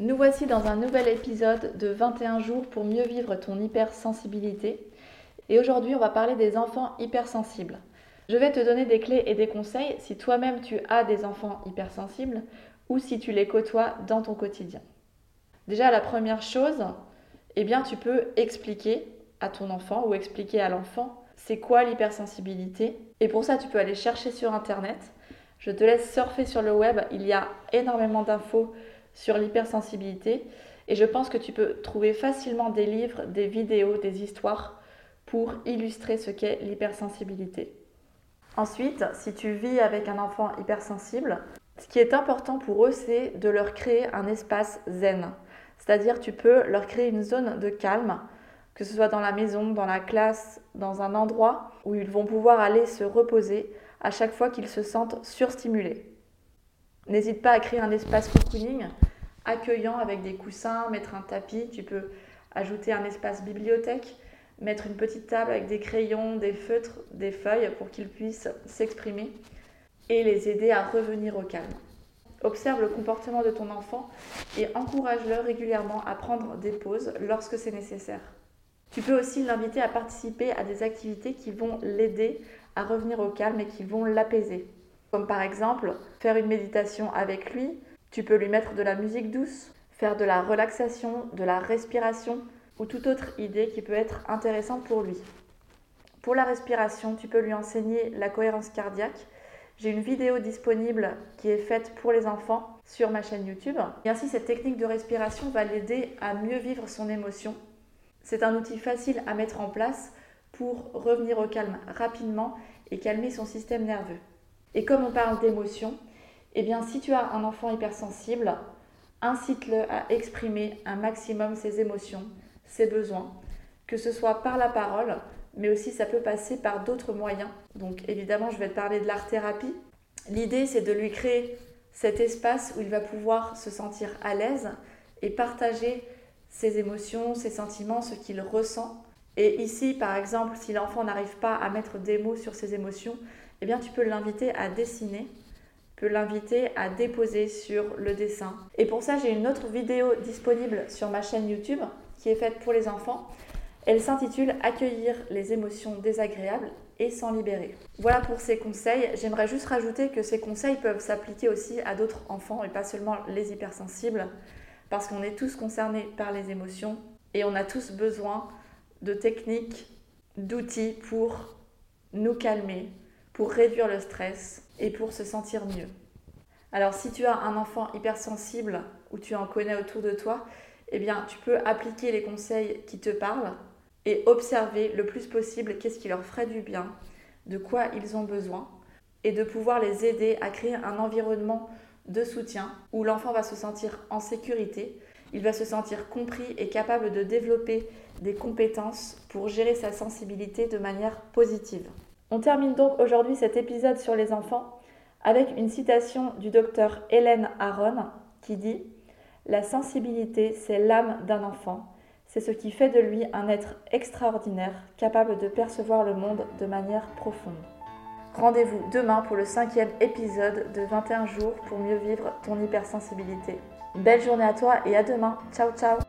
Nous voici dans un nouvel épisode de 21 jours pour mieux vivre ton hypersensibilité. Et aujourd'hui, on va parler des enfants hypersensibles. Je vais te donner des clés et des conseils si toi-même tu as des enfants hypersensibles ou si tu les côtoies dans ton quotidien. Déjà, la première chose, eh bien, tu peux expliquer à ton enfant ou expliquer à l'enfant c'est quoi l'hypersensibilité. Et pour ça, tu peux aller chercher sur Internet. Je te laisse surfer sur le web. Il y a énormément d'infos sur l'hypersensibilité. Et je pense que tu peux trouver facilement des livres, des vidéos, des histoires pour illustrer ce qu'est l'hypersensibilité. Ensuite, si tu vis avec un enfant hypersensible, ce qui est important pour eux, c'est de leur créer un espace zen. C'est-à-dire, tu peux leur créer une zone de calme que ce soit dans la maison, dans la classe, dans un endroit où ils vont pouvoir aller se reposer à chaque fois qu'ils se sentent surstimulés. N'hésite pas à créer un espace cocooning accueillant avec des coussins, mettre un tapis, tu peux ajouter un espace bibliothèque, mettre une petite table avec des crayons, des feutres, des feuilles pour qu'ils puissent s'exprimer et les aider à revenir au calme. Observe le comportement de ton enfant et encourage-le régulièrement à prendre des pauses lorsque c'est nécessaire. Tu peux aussi l'inviter à participer à des activités qui vont l'aider à revenir au calme et qui vont l'apaiser. Comme par exemple faire une méditation avec lui, tu peux lui mettre de la musique douce, faire de la relaxation, de la respiration ou toute autre idée qui peut être intéressante pour lui. Pour la respiration, tu peux lui enseigner la cohérence cardiaque. J'ai une vidéo disponible qui est faite pour les enfants sur ma chaîne YouTube. Ainsi, cette technique de respiration va l'aider à mieux vivre son émotion c'est un outil facile à mettre en place pour revenir au calme rapidement et calmer son système nerveux. Et comme on parle d'émotion, eh bien si tu as un enfant hypersensible, incite-le à exprimer un maximum ses émotions, ses besoins, que ce soit par la parole, mais aussi ça peut passer par d'autres moyens. Donc évidemment, je vais te parler de l'art-thérapie. L'idée, c'est de lui créer cet espace où il va pouvoir se sentir à l'aise et partager ses émotions, ses sentiments, ce qu'il ressent. Et ici, par exemple, si l'enfant n'arrive pas à mettre des mots sur ses émotions, eh bien, tu peux l'inviter à dessiner, tu peux l'inviter à déposer sur le dessin. Et pour ça, j'ai une autre vidéo disponible sur ma chaîne YouTube qui est faite pour les enfants. Elle s'intitule Accueillir les émotions désagréables et s'en libérer. Voilà pour ces conseils. J'aimerais juste rajouter que ces conseils peuvent s'appliquer aussi à d'autres enfants et pas seulement les hypersensibles parce qu'on est tous concernés par les émotions et on a tous besoin de techniques, d'outils pour nous calmer, pour réduire le stress et pour se sentir mieux. Alors si tu as un enfant hypersensible ou tu en connais autour de toi, eh bien tu peux appliquer les conseils qui te parlent et observer le plus possible qu'est-ce qui leur ferait du bien, de quoi ils ont besoin et de pouvoir les aider à créer un environnement de soutien où l'enfant va se sentir en sécurité, il va se sentir compris et capable de développer des compétences pour gérer sa sensibilité de manière positive. On termine donc aujourd'hui cet épisode sur les enfants avec une citation du docteur Hélène Aron qui dit La sensibilité, c'est l'âme d'un enfant. C'est ce qui fait de lui un être extraordinaire, capable de percevoir le monde de manière profonde. Rendez-vous demain pour le cinquième épisode de 21 jours pour mieux vivre ton hypersensibilité. Belle journée à toi et à demain. Ciao ciao